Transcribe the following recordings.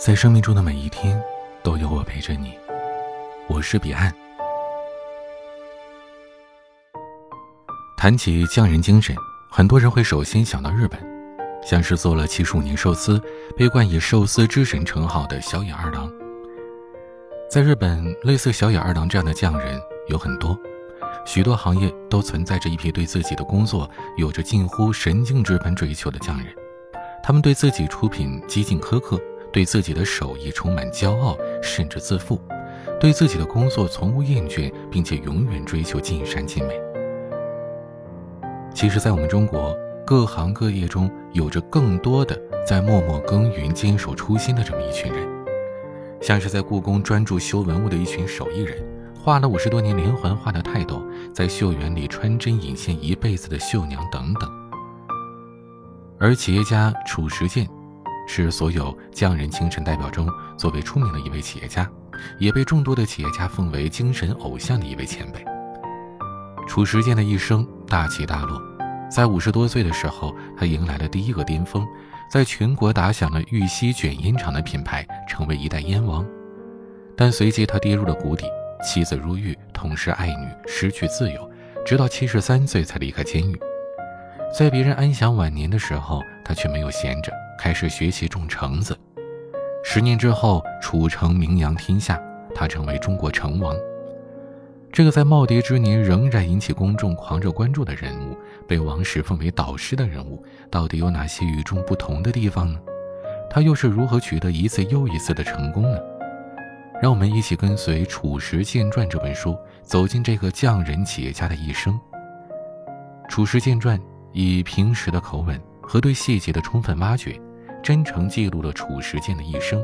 在生命中的每一天，都有我陪着你。我是彼岸。谈起匠人精神，很多人会首先想到日本，像是做了七十五年寿司，被冠以寿司之神称号的小野二郎。在日本，类似小野二郎这样的匠人有很多，许多行业都存在着一批对自己的工作有着近乎神经质般追求的匠人，他们对自己出品极尽苛刻。对自己的手艺充满骄傲，甚至自负；对自己的工作从无厌倦，并且永远追求尽善尽美。其实，在我们中国各行各业中，有着更多的在默默耕耘、坚守初心的这么一群人，像是在故宫专注修文物的一群手艺人，画了五十多年连环画的泰斗，在绣园里穿针引线一辈子的绣娘等等。而企业家褚时健。是所有匠人精神代表中最为出名的一位企业家，也被众多的企业家奉为精神偶像的一位前辈。褚时健的一生大起大落，在五十多岁的时候，他迎来了第一个巅峰，在全国打响了玉溪卷烟厂的品牌，成为一代烟王。但随即他跌入了谷底，妻子入狱，同时爱女，失去自由，直到七十三岁才离开监狱。在别人安享晚年的时候，他却没有闲着。开始学习种橙子，十年之后，楚橙名扬天下，他成为中国橙王。这个在耄耋之年仍然引起公众狂热关注的人物，被王石奉为导师的人物，到底有哪些与众不同的地方呢？他又是如何取得一次又一次的成功呢？让我们一起跟随《褚时健传》这本书，走进这个匠人企业家的一生。《褚时健传》以平实的口吻和对细节的充分挖掘。真诚记录了褚时健的一生。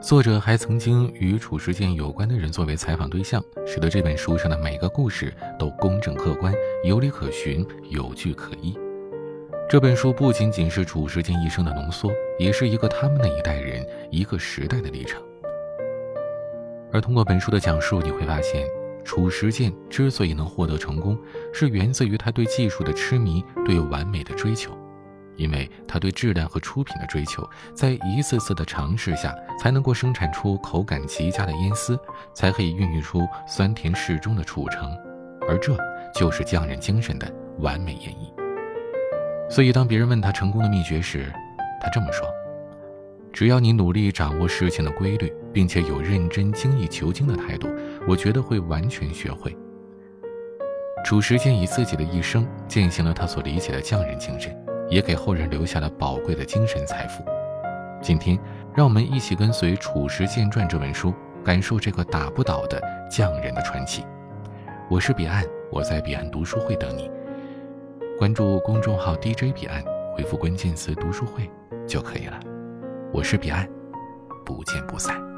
作者还曾经与褚时健有关的人作为采访对象，使得这本书上的每个故事都公正客观、有理可循、有据可依。这本书不仅仅是褚时健一生的浓缩，也是一个他们那一代人、一个时代的历程。而通过本书的讲述，你会发现，褚时健之所以能获得成功，是源自于他对技术的痴迷、对完美的追求。因为他对质量和出品的追求，在一次次的尝试下，才能够生产出口感极佳的烟丝，才可以孕育出酸甜适中的褚橙，而这就是匠人精神的完美演绎。所以，当别人问他成功的秘诀时，他这么说：“只要你努力掌握事情的规律，并且有认真精益求精的态度，我觉得会完全学会。”褚时健以自己的一生践行了他所理解的匠人精神。也给后人留下了宝贵的精神财富。今天，让我们一起跟随《褚时健传》这本书，感受这个打不倒的匠人的传奇。我是彼岸，我在彼岸读书会等你。关注公众号 DJ 彼岸，回复关键词“读书会”就可以了。我是彼岸，不见不散。